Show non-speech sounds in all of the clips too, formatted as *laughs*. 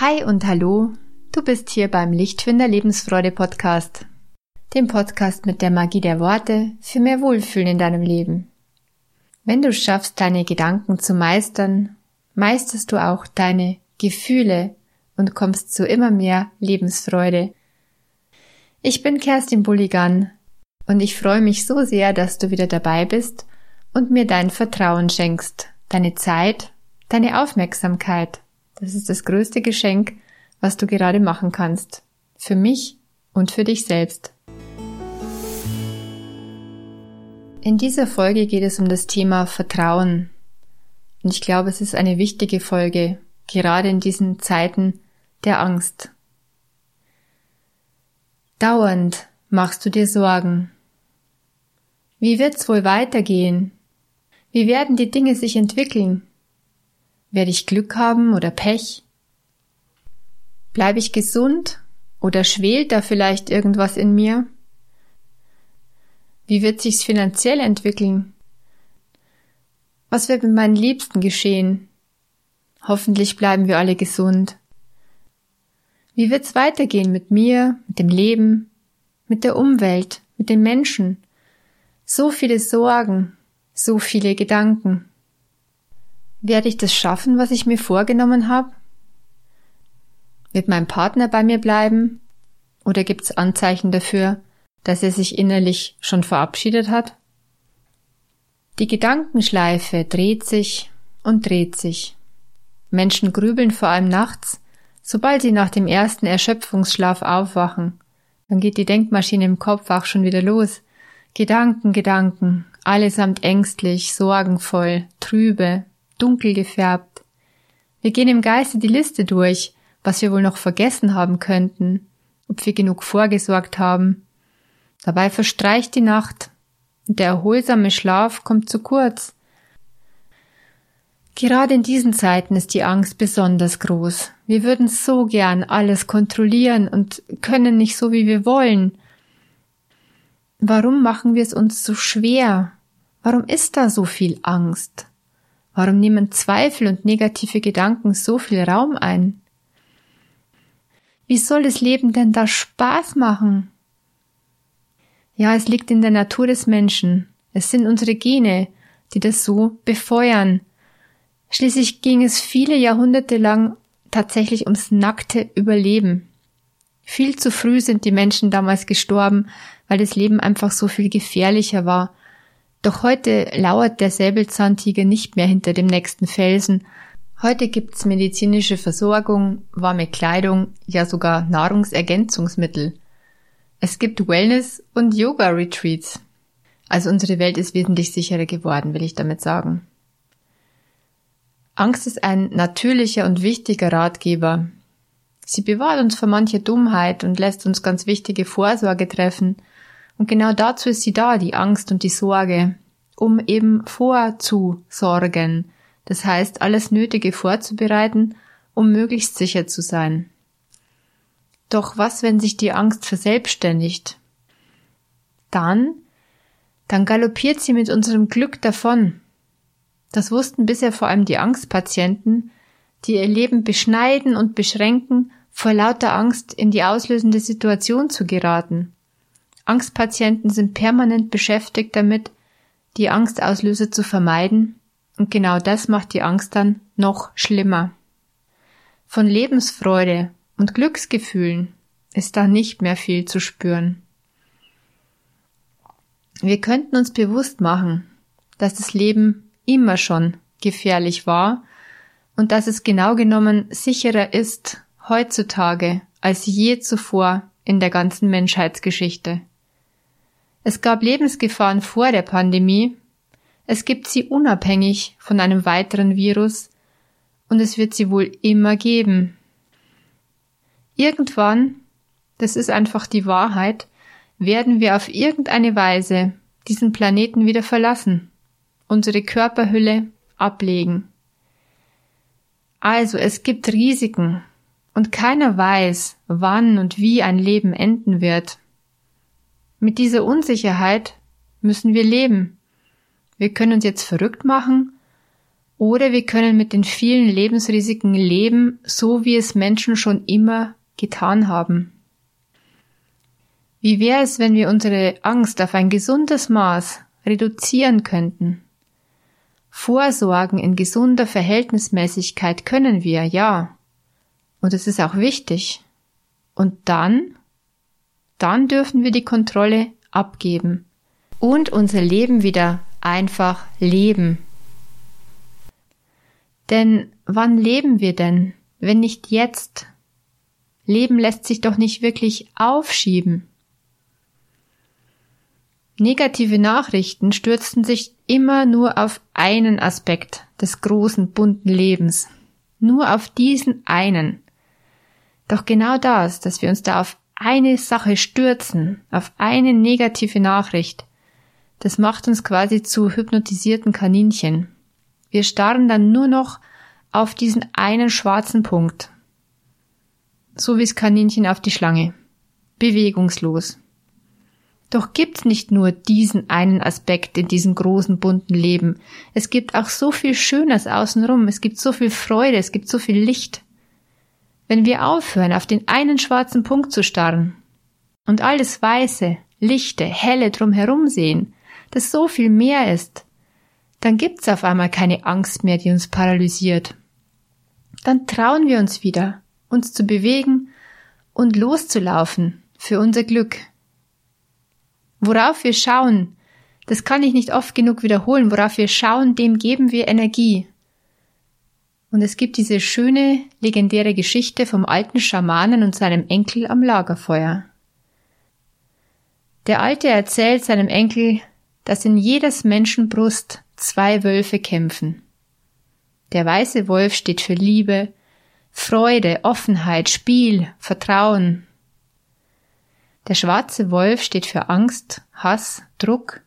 Hi und hallo, du bist hier beim Lichtfinder Lebensfreude Podcast, dem Podcast mit der Magie der Worte für mehr Wohlfühlen in deinem Leben. Wenn du schaffst, deine Gedanken zu meistern, meisterst du auch deine Gefühle und kommst zu immer mehr Lebensfreude. Ich bin Kerstin Bulligan und ich freue mich so sehr, dass du wieder dabei bist und mir dein Vertrauen schenkst, deine Zeit, deine Aufmerksamkeit. Das ist das größte Geschenk, was du gerade machen kannst. Für mich und für dich selbst. In dieser Folge geht es um das Thema Vertrauen. Und ich glaube, es ist eine wichtige Folge, gerade in diesen Zeiten der Angst. Dauernd machst du dir Sorgen. Wie wird's wohl weitergehen? Wie werden die Dinge sich entwickeln? Werde ich Glück haben oder Pech? Bleibe ich gesund oder schwelt da vielleicht irgendwas in mir? Wie wird sich's finanziell entwickeln? Was wird mit meinen Liebsten geschehen? Hoffentlich bleiben wir alle gesund. Wie wird's weitergehen mit mir, mit dem Leben, mit der Umwelt, mit den Menschen? So viele Sorgen, so viele Gedanken. Werde ich das schaffen, was ich mir vorgenommen habe? Wird mein Partner bei mir bleiben? Oder gibt's Anzeichen dafür, dass er sich innerlich schon verabschiedet hat? Die Gedankenschleife dreht sich und dreht sich. Menschen grübeln vor allem nachts, sobald sie nach dem ersten Erschöpfungsschlaf aufwachen. Dann geht die Denkmaschine im Kopf auch schon wieder los. Gedanken, Gedanken, allesamt ängstlich, sorgenvoll, trübe, dunkel gefärbt. Wir gehen im Geiste die Liste durch, was wir wohl noch vergessen haben könnten, ob wir genug vorgesorgt haben. Dabei verstreicht die Nacht und der erholsame Schlaf kommt zu kurz. Gerade in diesen Zeiten ist die Angst besonders groß. Wir würden so gern alles kontrollieren und können nicht so, wie wir wollen. Warum machen wir es uns so schwer? Warum ist da so viel Angst? Warum nehmen Zweifel und negative Gedanken so viel Raum ein? Wie soll das Leben denn da Spaß machen? Ja, es liegt in der Natur des Menschen. Es sind unsere Gene, die das so befeuern. Schließlich ging es viele Jahrhunderte lang tatsächlich ums nackte Überleben. Viel zu früh sind die Menschen damals gestorben, weil das Leben einfach so viel gefährlicher war doch heute lauert der Säbelzahntiger nicht mehr hinter dem nächsten Felsen. Heute gibt's medizinische Versorgung, warme Kleidung, ja sogar Nahrungsergänzungsmittel. Es gibt Wellness- und Yoga-Retreats. Also unsere Welt ist wesentlich sicherer geworden, will ich damit sagen. Angst ist ein natürlicher und wichtiger Ratgeber. Sie bewahrt uns vor mancher Dummheit und lässt uns ganz wichtige Vorsorge treffen – und genau dazu ist sie da, die Angst und die Sorge, um eben vorzusorgen. Das heißt, alles Nötige vorzubereiten, um möglichst sicher zu sein. Doch was, wenn sich die Angst verselbstständigt? Dann, dann galoppiert sie mit unserem Glück davon. Das wussten bisher vor allem die Angstpatienten, die ihr Leben beschneiden und beschränken, vor lauter Angst in die auslösende Situation zu geraten. Angstpatienten sind permanent beschäftigt damit, die Angstauslöser zu vermeiden, und genau das macht die Angst dann noch schlimmer. Von Lebensfreude und Glücksgefühlen ist da nicht mehr viel zu spüren. Wir könnten uns bewusst machen, dass das Leben immer schon gefährlich war und dass es genau genommen sicherer ist heutzutage als je zuvor in der ganzen Menschheitsgeschichte. Es gab Lebensgefahren vor der Pandemie, es gibt sie unabhängig von einem weiteren Virus und es wird sie wohl immer geben. Irgendwann, das ist einfach die Wahrheit, werden wir auf irgendeine Weise diesen Planeten wieder verlassen, unsere Körperhülle ablegen. Also es gibt Risiken und keiner weiß, wann und wie ein Leben enden wird. Mit dieser Unsicherheit müssen wir leben. Wir können uns jetzt verrückt machen Oder wir können mit den vielen Lebensrisiken leben, so wie es Menschen schon immer getan haben. Wie wäre es, wenn wir unsere Angst auf ein gesundes Maß reduzieren könnten? Vorsorgen in gesunder Verhältnismäßigkeit können wir, ja. Und es ist auch wichtig. Und dann, dann dürfen wir die Kontrolle abgeben und unser Leben wieder einfach leben. Denn wann leben wir denn, wenn nicht jetzt? Leben lässt sich doch nicht wirklich aufschieben. Negative Nachrichten stürzten sich immer nur auf einen Aspekt des großen bunten Lebens, nur auf diesen einen. Doch genau das, dass wir uns da auf eine Sache stürzen, auf eine negative Nachricht, das macht uns quasi zu hypnotisierten Kaninchen. Wir starren dann nur noch auf diesen einen schwarzen Punkt. So wie das Kaninchen auf die Schlange. Bewegungslos. Doch gibt's nicht nur diesen einen Aspekt in diesem großen bunten Leben. Es gibt auch so viel Schönes außenrum. Es gibt so viel Freude. Es gibt so viel Licht. Wenn wir aufhören, auf den einen schwarzen Punkt zu starren und alles Weiße, Lichte, Helle drumherum sehen, das so viel mehr ist, dann gibt's auf einmal keine Angst mehr, die uns paralysiert. Dann trauen wir uns wieder, uns zu bewegen und loszulaufen für unser Glück. Worauf wir schauen, das kann ich nicht oft genug wiederholen, worauf wir schauen, dem geben wir Energie. Und es gibt diese schöne, legendäre Geschichte vom alten Schamanen und seinem Enkel am Lagerfeuer. Der Alte erzählt seinem Enkel, dass in jedes Menschenbrust zwei Wölfe kämpfen. Der weiße Wolf steht für Liebe, Freude, Offenheit, Spiel, Vertrauen. Der schwarze Wolf steht für Angst, Hass, Druck,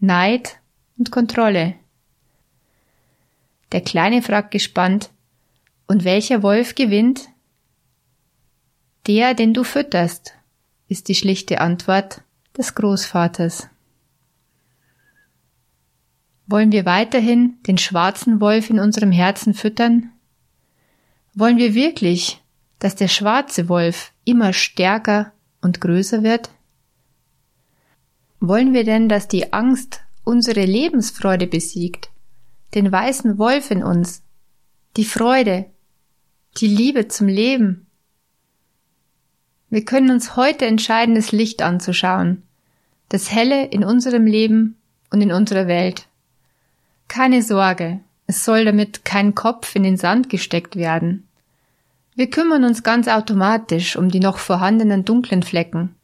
Neid und Kontrolle. Der Kleine fragt gespannt, und welcher Wolf gewinnt? Der, den du fütterst, ist die schlichte Antwort des Großvaters. Wollen wir weiterhin den schwarzen Wolf in unserem Herzen füttern? Wollen wir wirklich, dass der schwarze Wolf immer stärker und größer wird? Wollen wir denn, dass die Angst unsere Lebensfreude besiegt, den weißen Wolf in uns, die Freude, die Liebe zum Leben? Wir können uns heute entscheiden, das Licht anzuschauen, das Helle in unserem Leben und in unserer Welt. Keine Sorge, es soll damit kein Kopf in den Sand gesteckt werden. Wir kümmern uns ganz automatisch um die noch vorhandenen dunklen Flecken,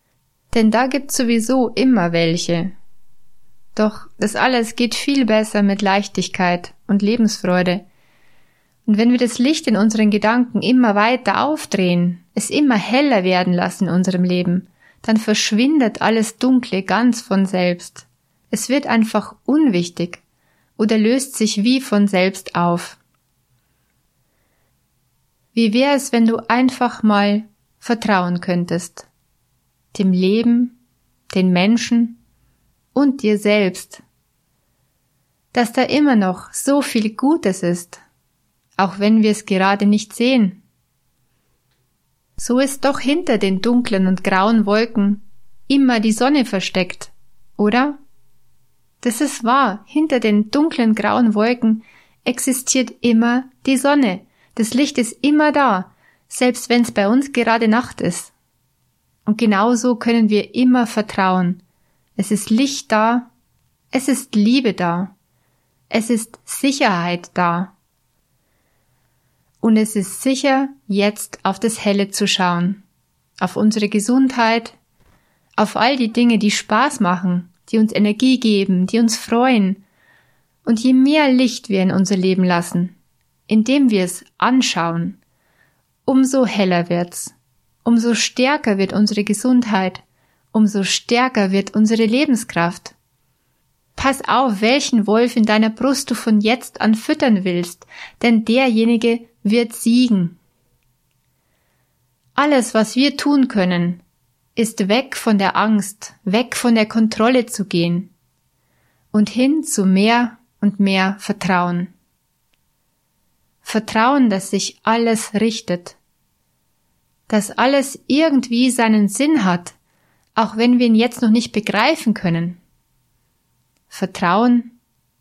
denn da gibt's sowieso immer welche. Doch das alles geht viel besser mit Leichtigkeit und Lebensfreude. Und wenn wir das Licht in unseren Gedanken immer weiter aufdrehen, es immer heller werden lassen in unserem Leben, dann verschwindet alles Dunkle ganz von selbst. Es wird einfach unwichtig oder löst sich wie von selbst auf. Wie wäre es, wenn du einfach mal vertrauen könntest? Dem Leben, den Menschen und dir selbst. Dass da immer noch so viel Gutes ist, auch wenn wir es gerade nicht sehen. So ist doch hinter den dunklen und grauen Wolken immer die Sonne versteckt, oder? Das ist wahr. Hinter den dunklen grauen Wolken existiert immer die Sonne. Das Licht ist immer da, selbst wenn es bei uns gerade Nacht ist. Und genauso können wir immer vertrauen. Es ist Licht da, es ist Liebe da, es ist Sicherheit da. Und es ist sicher, jetzt auf das Helle zu schauen, auf unsere Gesundheit, auf all die Dinge, die Spaß machen, die uns Energie geben, die uns freuen. Und je mehr Licht wir in unser Leben lassen, indem wir es anschauen, umso heller wird's, umso stärker wird unsere Gesundheit, umso stärker wird unsere Lebenskraft. Pass auf, welchen Wolf in deiner Brust du von jetzt an füttern willst, denn derjenige wird siegen. Alles, was wir tun können, ist weg von der Angst, weg von der Kontrolle zu gehen und hin zu mehr und mehr Vertrauen. Vertrauen, dass sich alles richtet, dass alles irgendwie seinen Sinn hat, auch wenn wir ihn jetzt noch nicht begreifen können. Vertrauen,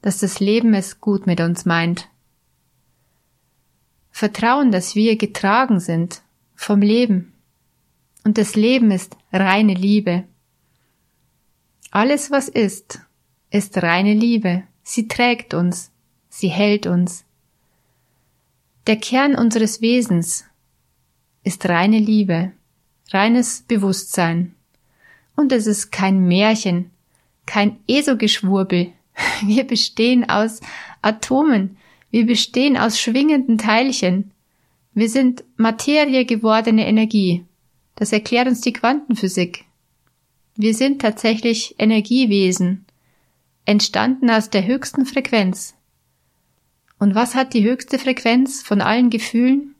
dass das Leben es gut mit uns meint. Vertrauen, dass wir getragen sind vom Leben. Und das Leben ist reine Liebe. Alles, was ist, ist reine Liebe. Sie trägt uns, sie hält uns. Der Kern unseres Wesens ist reine Liebe, reines Bewusstsein. Und es ist kein Märchen, kein ESO-Geschwurbel. *laughs* Wir bestehen aus Atomen, wir bestehen aus schwingenden Teilchen. Wir sind Materie gewordene Energie. Das erklärt uns die Quantenphysik. Wir sind tatsächlich Energiewesen, entstanden aus der höchsten Frequenz. Und was hat die höchste Frequenz von allen Gefühlen?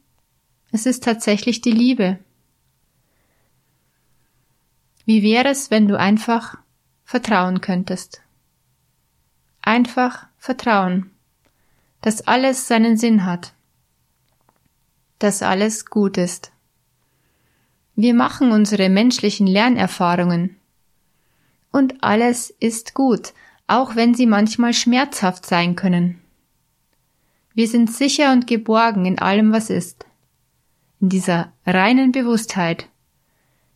Es ist tatsächlich die Liebe. Wie wäre es, wenn du einfach vertrauen könntest? Einfach vertrauen, dass alles seinen Sinn hat, dass alles gut ist. Wir machen unsere menschlichen Lernerfahrungen, und alles ist gut, auch wenn sie manchmal schmerzhaft sein können. Wir sind sicher und geborgen in allem, was ist. In dieser reinen Bewusstheit,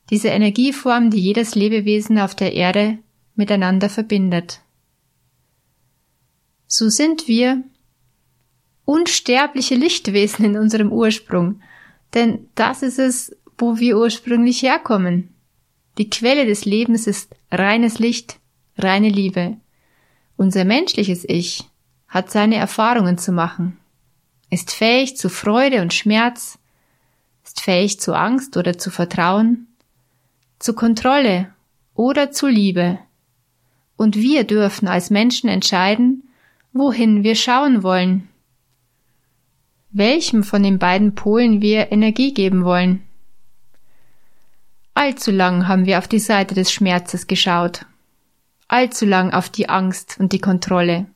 diese Energieform, die jedes Lebewesen auf der Erde miteinander verbindet. So sind wir unsterbliche Lichtwesen in unserem Ursprung, denn das ist es, wo wir ursprünglich herkommen. Die Quelle des Lebens ist reines Licht, reine Liebe. Unser menschliches Ich hat seine Erfahrungen zu machen, ist fähig zu Freude und Schmerz, ist fähig zu Angst oder zu Vertrauen, zu Kontrolle oder zu Liebe. Und wir dürfen als Menschen entscheiden, wohin wir schauen wollen, welchem von den beiden Polen wir Energie geben wollen. Allzu lang haben wir auf die Seite des Schmerzes geschaut. Allzu lang auf die Angst und die Kontrolle.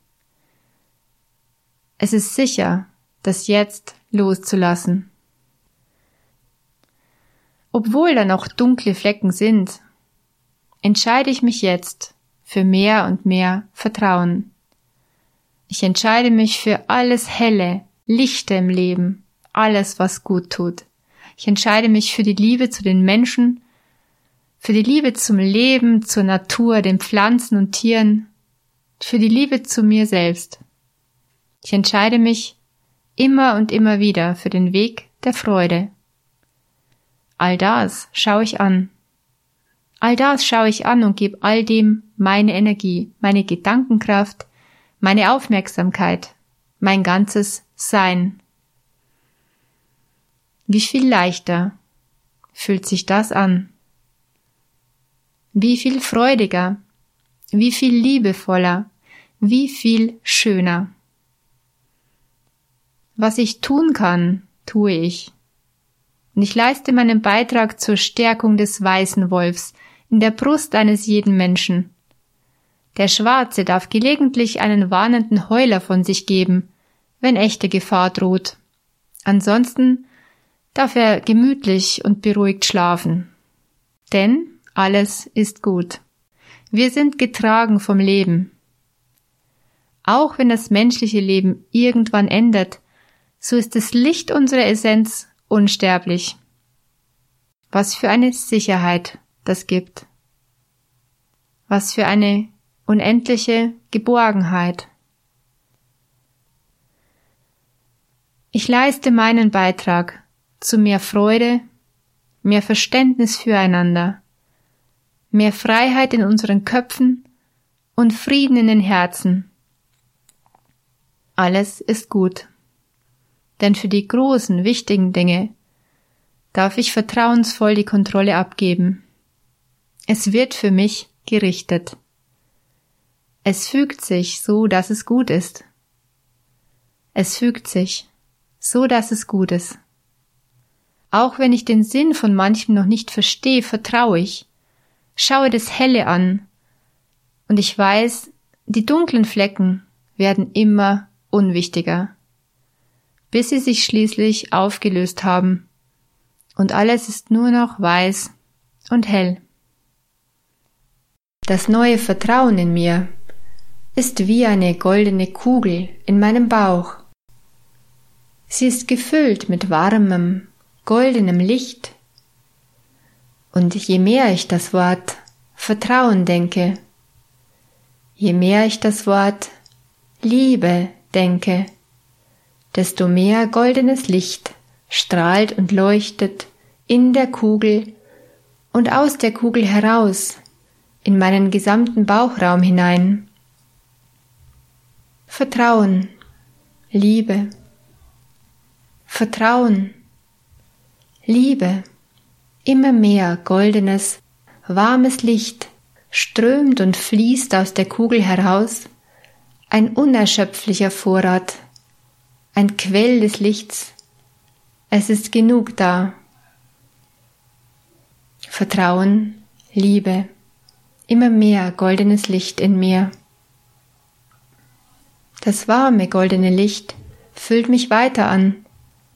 Es ist sicher, das jetzt loszulassen. Obwohl da noch dunkle Flecken sind, entscheide ich mich jetzt für mehr und mehr Vertrauen. Ich entscheide mich für alles Helle, Lichte im Leben, alles, was gut tut. Ich entscheide mich für die Liebe zu den Menschen für die Liebe zum Leben, zur Natur, den Pflanzen und Tieren, für die Liebe zu mir selbst. Ich entscheide mich immer und immer wieder für den Weg der Freude. All das schaue ich an. All das schaue ich an und gebe all dem meine Energie, meine Gedankenkraft, meine Aufmerksamkeit, mein ganzes Sein. Wie viel leichter fühlt sich das an? wie viel freudiger, wie viel liebevoller, wie viel schöner. Was ich tun kann, tue ich. Und ich leiste meinen Beitrag zur Stärkung des weißen Wolfs in der Brust eines jeden Menschen. Der Schwarze darf gelegentlich einen warnenden Heuler von sich geben, wenn echte Gefahr droht. Ansonsten darf er gemütlich und beruhigt schlafen. Denn alles ist gut. Wir sind getragen vom Leben. Auch wenn das menschliche Leben irgendwann endet, so ist das Licht unserer Essenz unsterblich. Was für eine Sicherheit das gibt. Was für eine unendliche Geborgenheit. Ich leiste meinen Beitrag zu mehr Freude, mehr Verständnis füreinander, mehr Freiheit in unseren Köpfen und Frieden in den Herzen. Alles ist gut. Denn für die großen, wichtigen Dinge darf ich vertrauensvoll die Kontrolle abgeben. Es wird für mich gerichtet. Es fügt sich so, dass es gut ist. Es fügt sich so, dass es gut ist. Auch wenn ich den Sinn von manchem noch nicht verstehe, vertraue ich, schaue das Helle an, und ich weiß, die dunklen Flecken werden immer unwichtiger. Bis sie sich schließlich aufgelöst haben und alles ist nur noch weiß und hell. Das neue Vertrauen in mir ist wie eine goldene Kugel in meinem Bauch. Sie ist gefüllt mit warmem, goldenem Licht. Und je mehr ich das Wort Vertrauen denke, je mehr ich das Wort Liebe denke, desto mehr goldenes Licht strahlt und leuchtet in der Kugel und aus der Kugel heraus in meinen gesamten Bauchraum hinein. Vertrauen, Liebe, Vertrauen, Liebe, immer mehr goldenes, warmes Licht strömt und fließt aus der Kugel heraus, ein unerschöpflicher Vorrat, ein Quell des Lichts. Es ist genug da. Vertrauen, Liebe, immer mehr goldenes Licht in mir. Das warme goldene Licht füllt mich weiter an,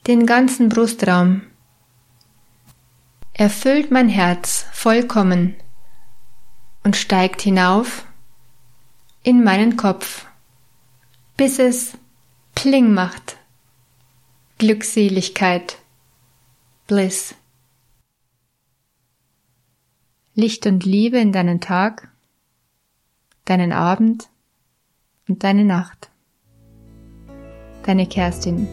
den ganzen Brustraum. Erfüllt mein Herz vollkommen und steigt hinauf in meinen Kopf, bis es Pling macht. Glückseligkeit, Bliss. Licht und Liebe in deinen Tag, deinen Abend und deine Nacht. Deine Kerstin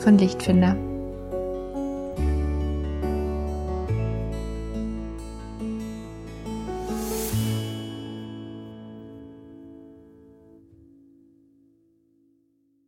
von Lichtfinder.